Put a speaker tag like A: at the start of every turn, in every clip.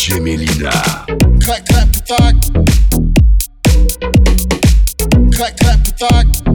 A: DJ Melina.
B: Clack, clap, clack. Clack, clap.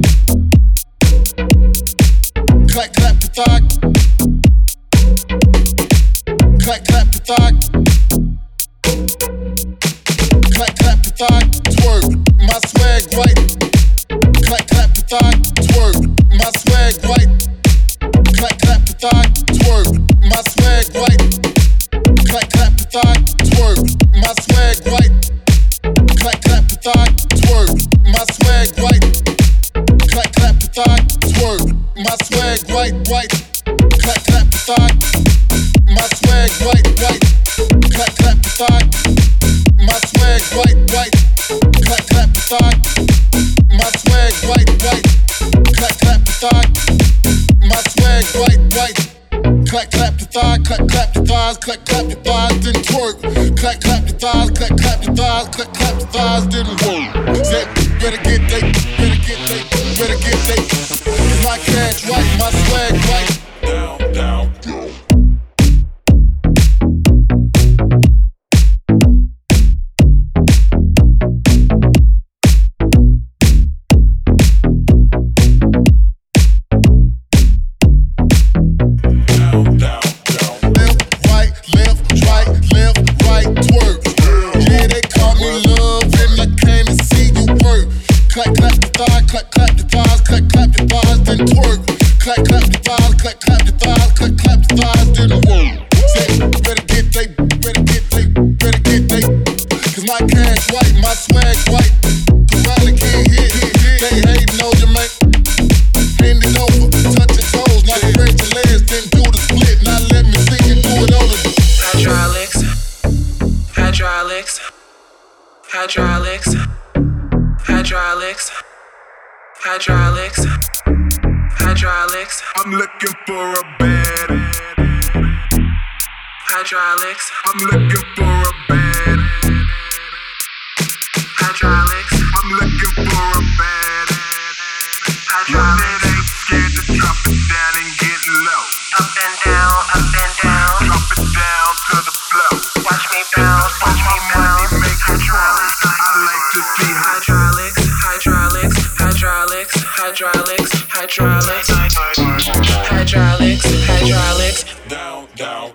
B: thigh, clap, clap your thighs, clap, clap your thighs, then twerk. Clap, clap your thighs.
C: hydraulics. Hydraulics. Hydraulics. Hydraulics.
D: I'm looking for a bed
C: hydraulics.
D: I'm looking for a bed
C: hydraulics.
D: I'm looking for a bed
C: hydraulics. hydraulics, hydraulics, hydraulics, hydraulics,
D: down, down.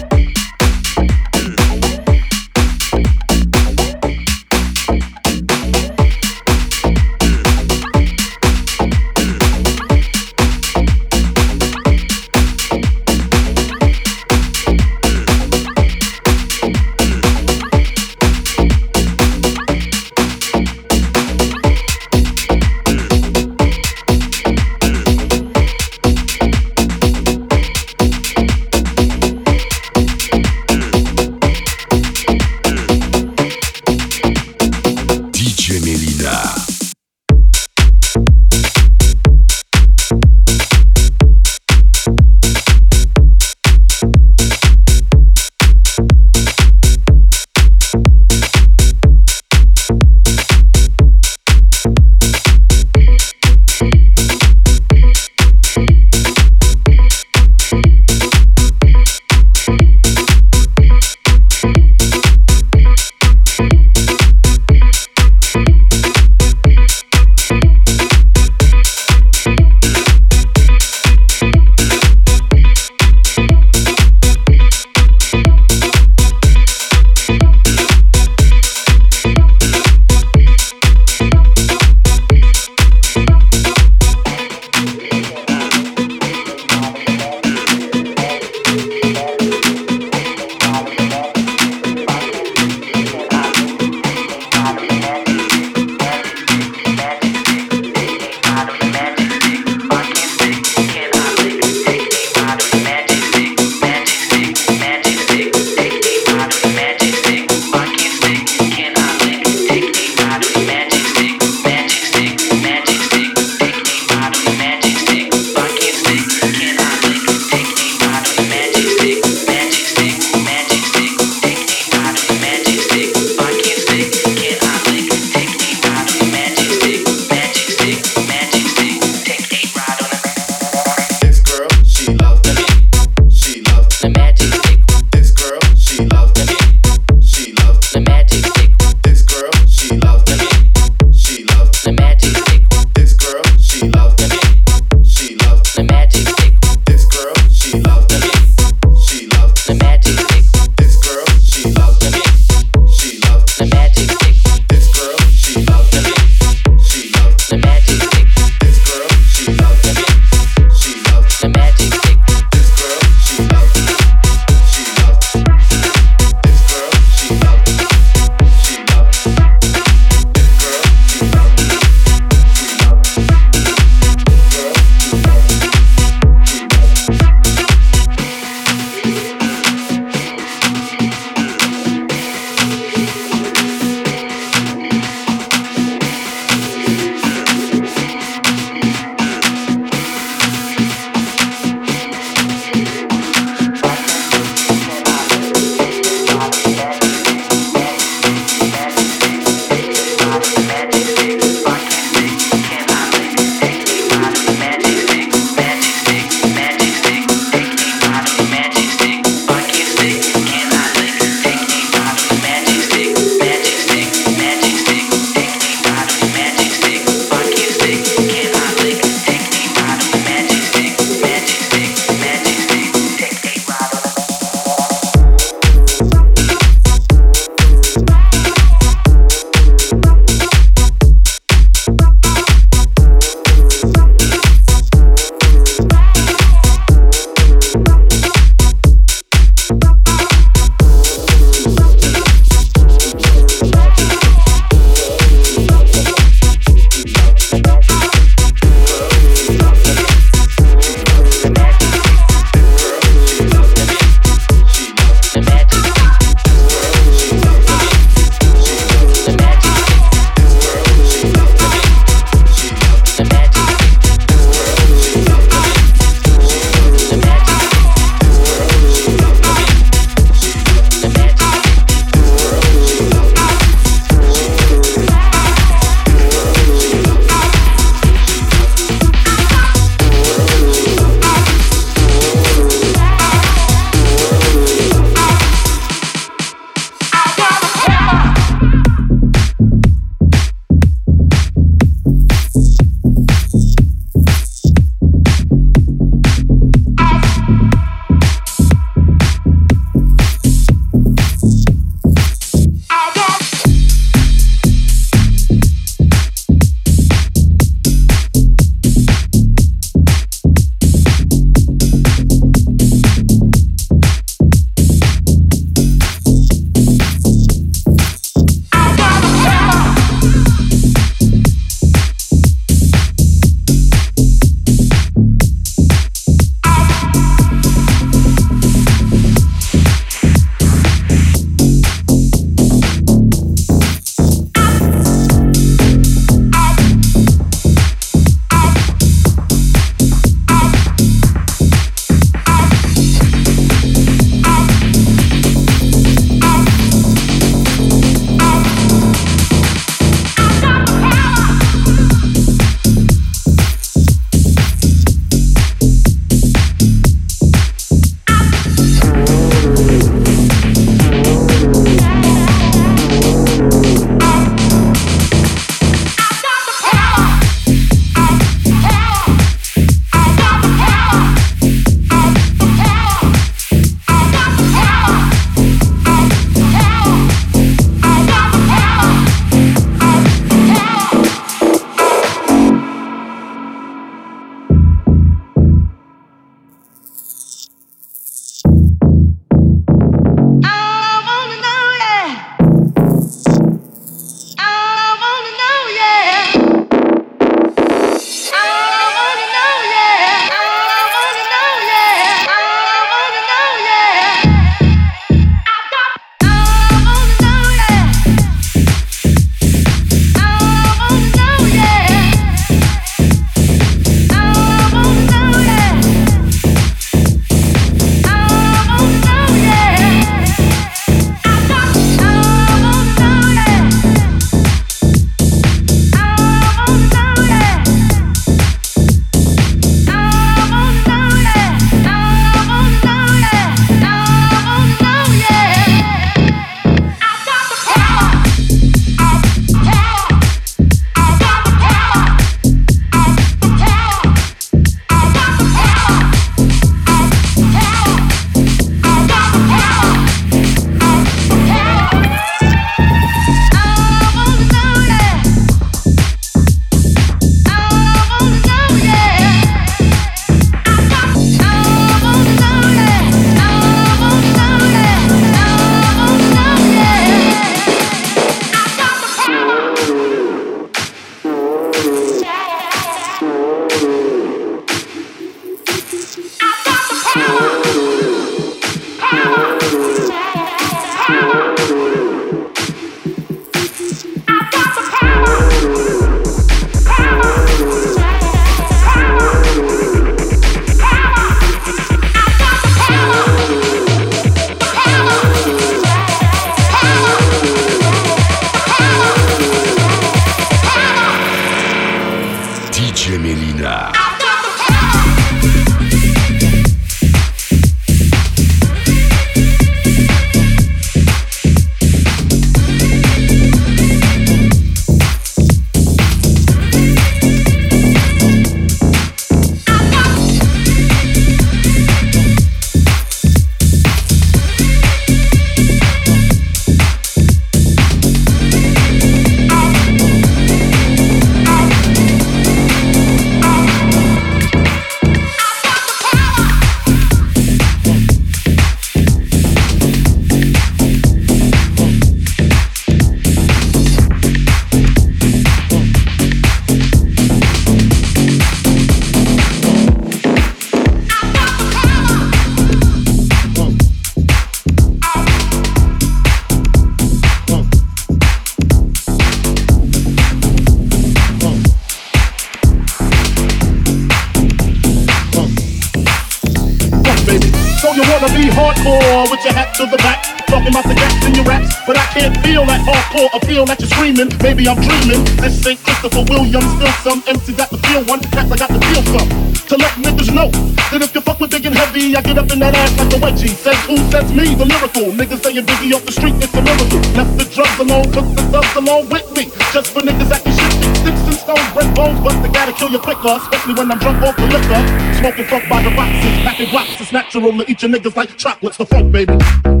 E: I feel like you're screaming. Maybe I'm dreaming. This ain't Christopher Williams. Still some MC got to feel one. Cats I got to feel some. To let niggas know that if you fuck with big and heavy, I get up in that ass like a wedgie. Says who? Says me. The lyrical niggas saying busy off the street. It's a miracle. Left the drugs alone, took the subs along with me. Just for niggas acting shifty. Sticks and stones, break bones, but they gotta kill you quicker. Especially when I'm drunk off the liquor. Smoking fuck by the boxes, packing rocks. It's natural to eat your niggas like chocolates. The funk, baby.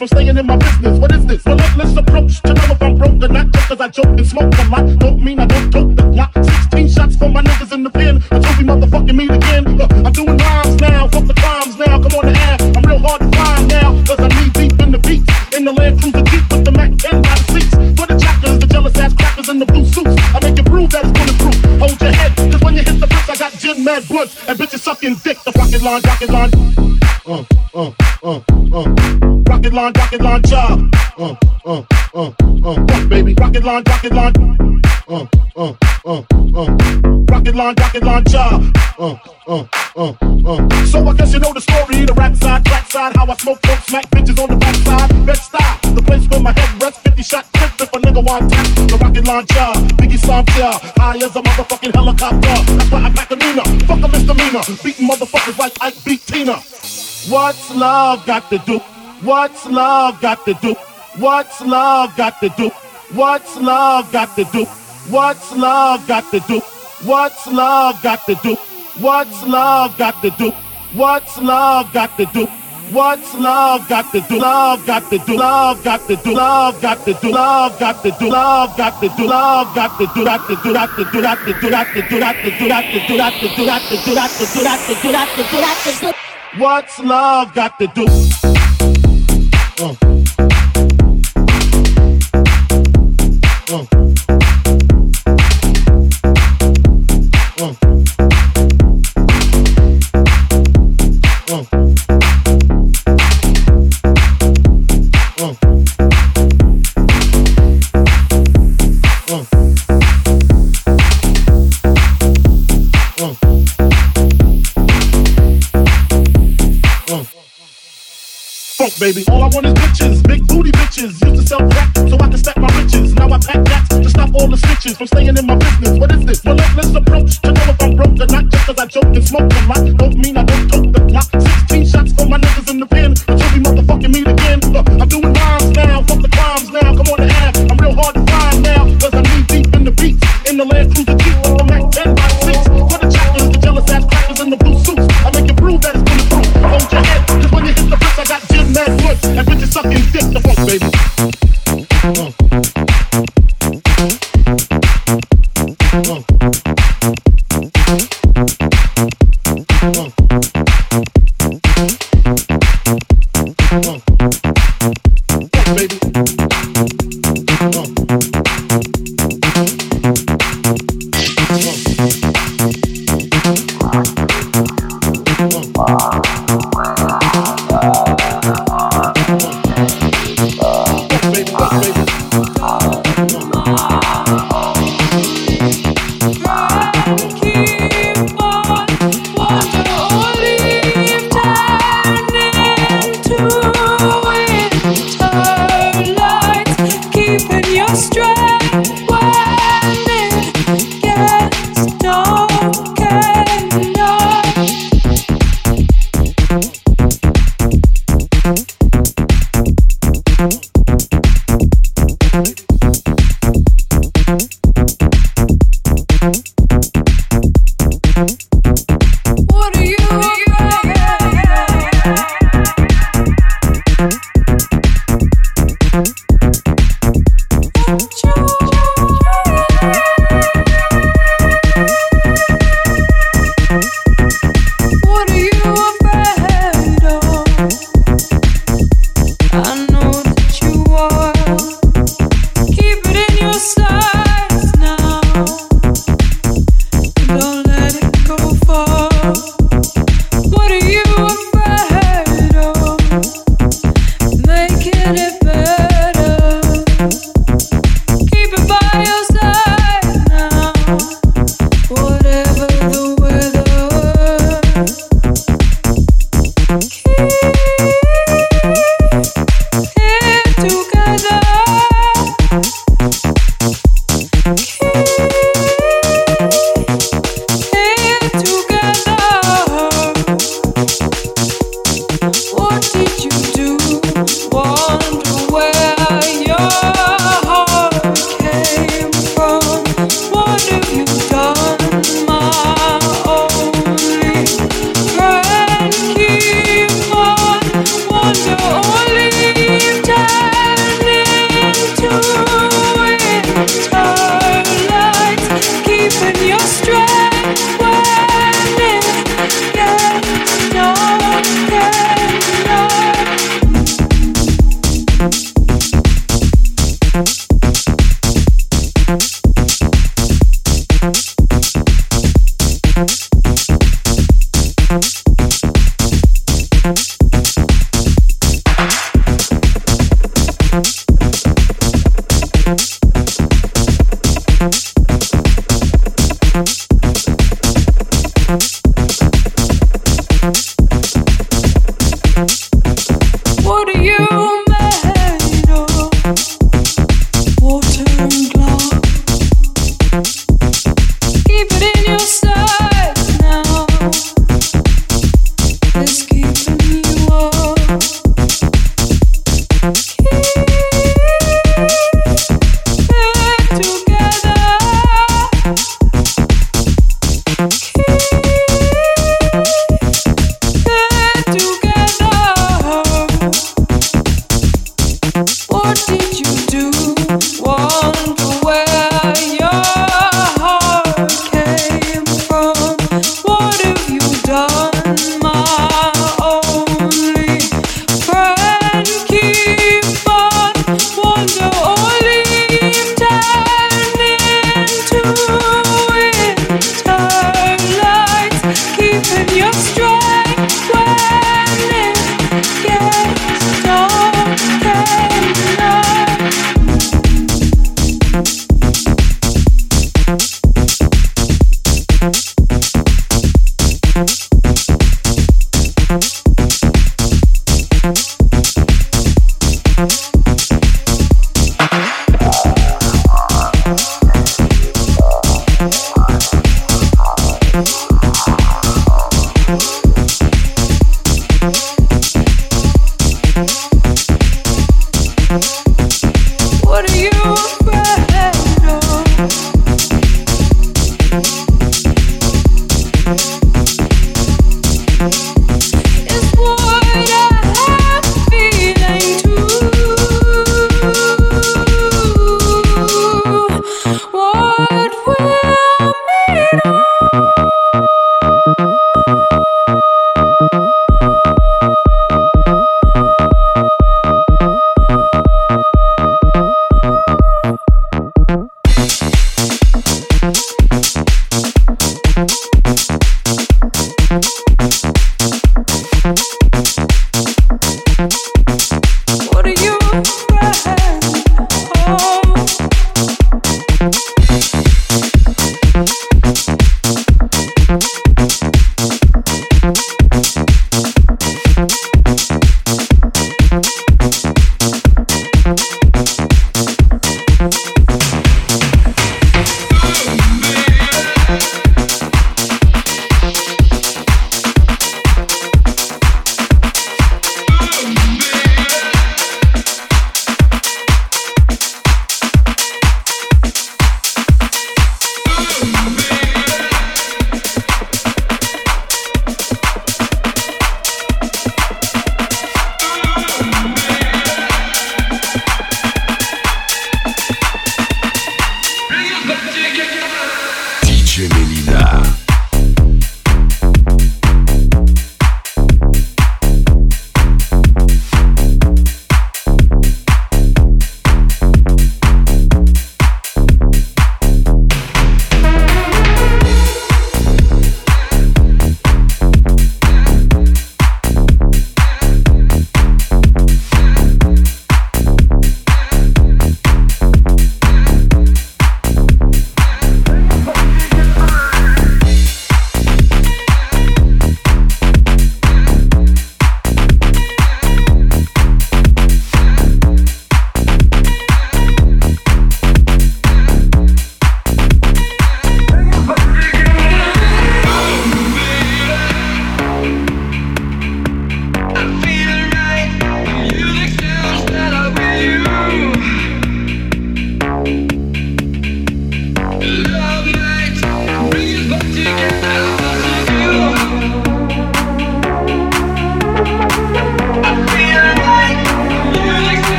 E: From staying in my business. What is this? Relentless approach to know if I'm broke or not. Just cause I joke and smoke a lot, don't mean I don't tote the block. 16 shots for my niggas in the pen until we motherfucking meet again. Uh, I'm doing rhymes now, fuck the crimes now. Come on the air, I'm real hard to find now. Cause I need deep in the beats. In the Land Cruiser deep with the Mac 10 by the seats. For the jackers, the jealous ass crackers in the blue suits. I make you prove that it's bulletproof. Hold your head, cause when you hit the bricks, I got gin mad bloods and bitches sucking dick. The rocket line, rocket line. Rocket line, rocket job. Uh, uh, uh, uh. Fuck, baby, rocket line, rocket line. Uh, uh, uh, uh. Rocket line, rocket line, job. Uh, uh, uh, uh. So I guess you know the story. The rap side, crack side, how I smoke, dope, smack bitches on the back side. Bed-Stuy, the place where my head rests. 50 shot clip if a nigga want tap. The rocket line, job. Biggie Sanchez, high as a motherfucking helicopter. That's why I pack a Nina. Fuck a misdemeanor. Beating motherfuckers like Ike beat Tina. What's love got to do? What's love got to do? What's love got to do? What's love got to do? What's love got to do? What's love got to do? What's love got to do? What's love got to do? What's love got to do? Love got to do. Love got to do. Love got to do. Love got to do. Love got to do. Love got to do. Got to do. Got to do. Got to do. Got to do. Got to do. Got to do. Got to do. Got to do. Got to do. Got to do. Got to do. Got to do. What's love got to do? Oh. Baby. All I want is bitches, big booty bitches. Used to sell crack so I can stack my riches. Now I pack gats to stop all the stitches from staying in my business. What is this? Relentless approach to know if I'm broke or not. Just cause I joke and smoke a lot, don't mean I don't tote the block.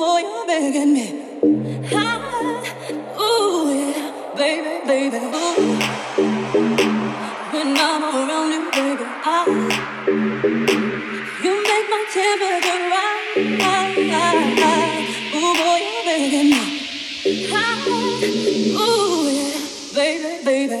E: boy, you're me. Ooh, yeah, baby, baby. When
F: I'm around you,
G: baby, I, you make my temperature rise. Oh boy, you're me. Ooh, yeah, baby,
A: baby.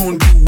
A: gon' do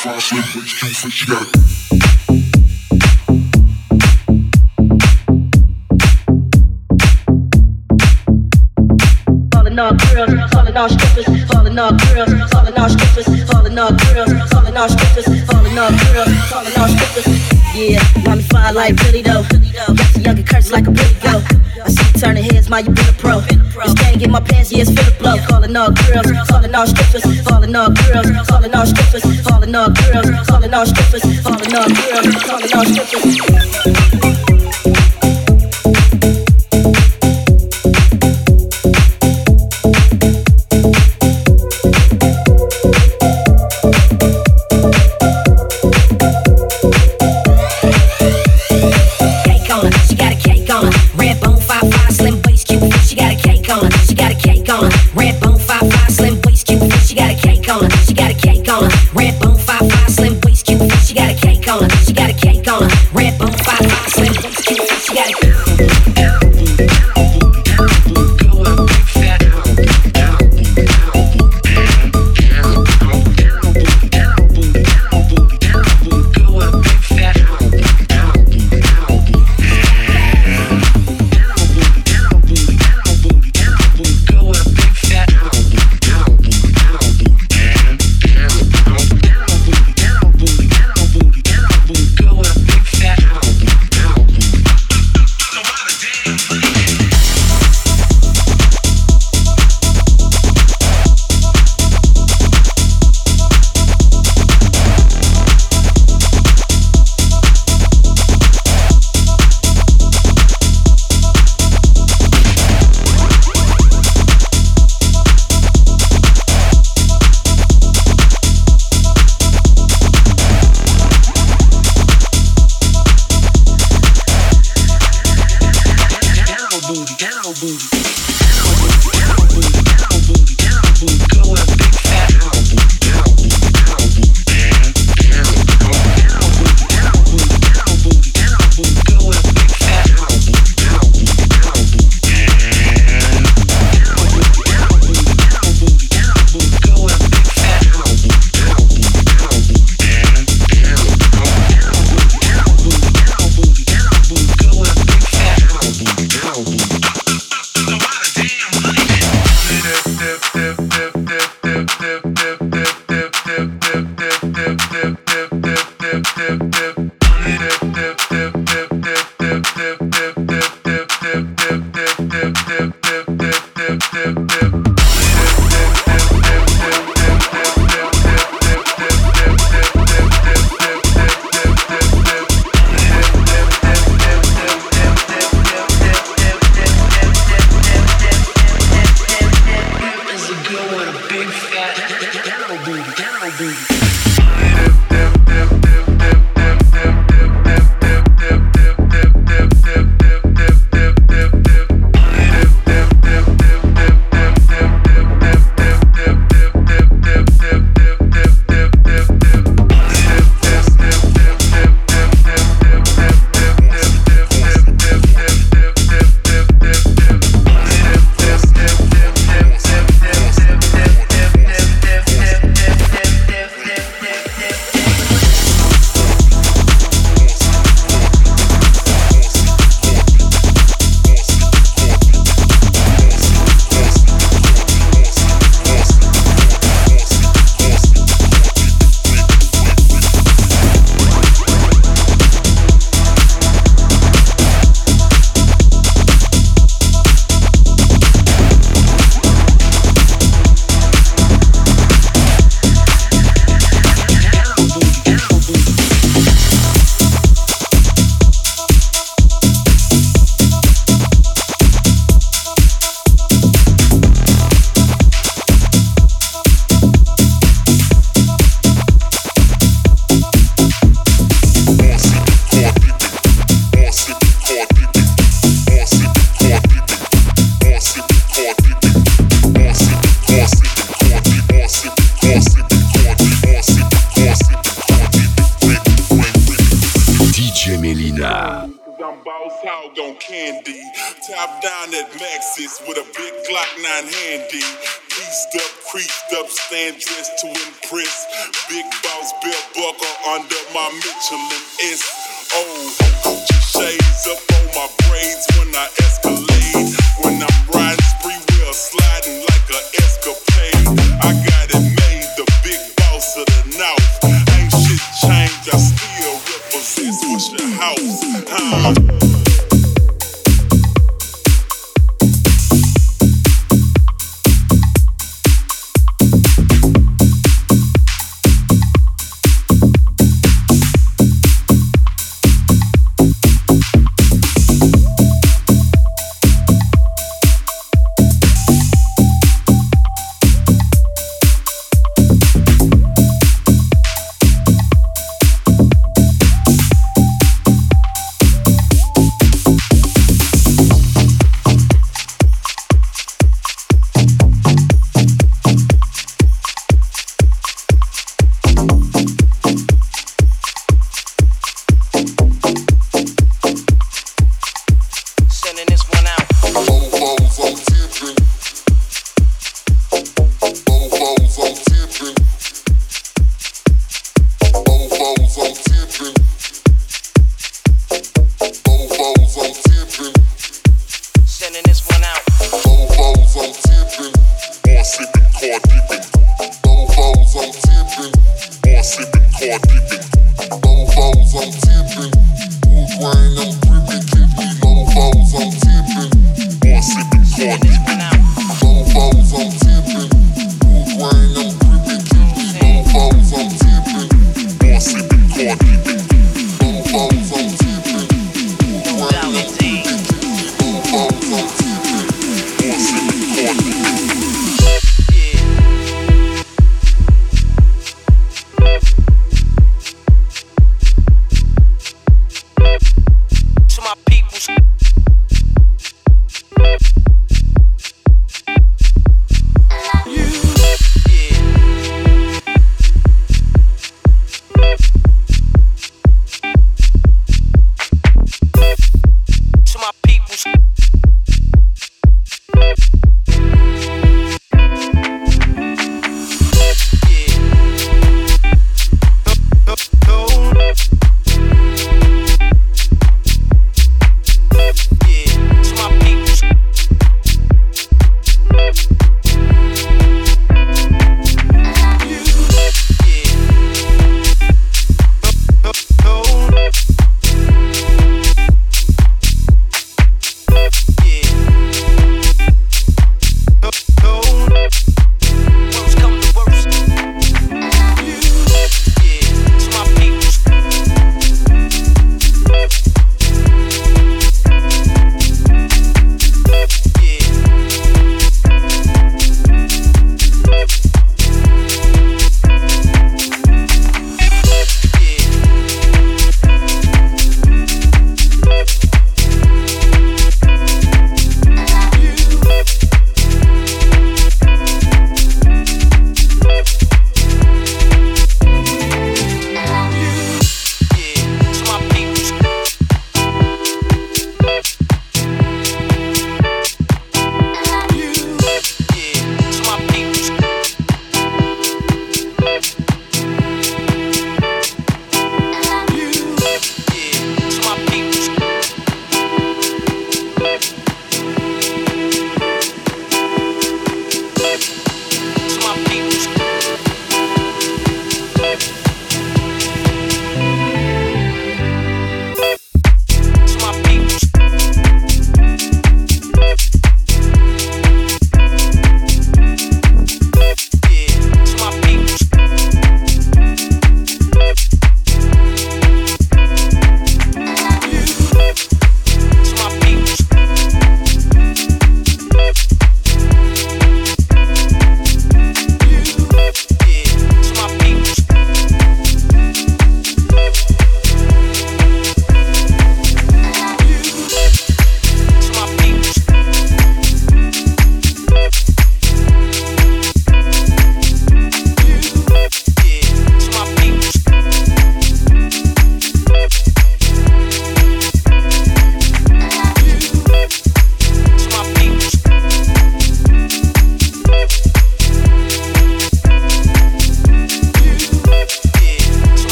H: flash, all girls, falling all strippers, falling all girls, falling all strippers, falling all girls, falling all strippers, falling all girls, all strippers. Yeah, mommy fine like Billy. though. calling all girls, calling all strippers, calling all girls, calling all strippers, calling all girls, calling all strippers, calling all girls, calling all strippers.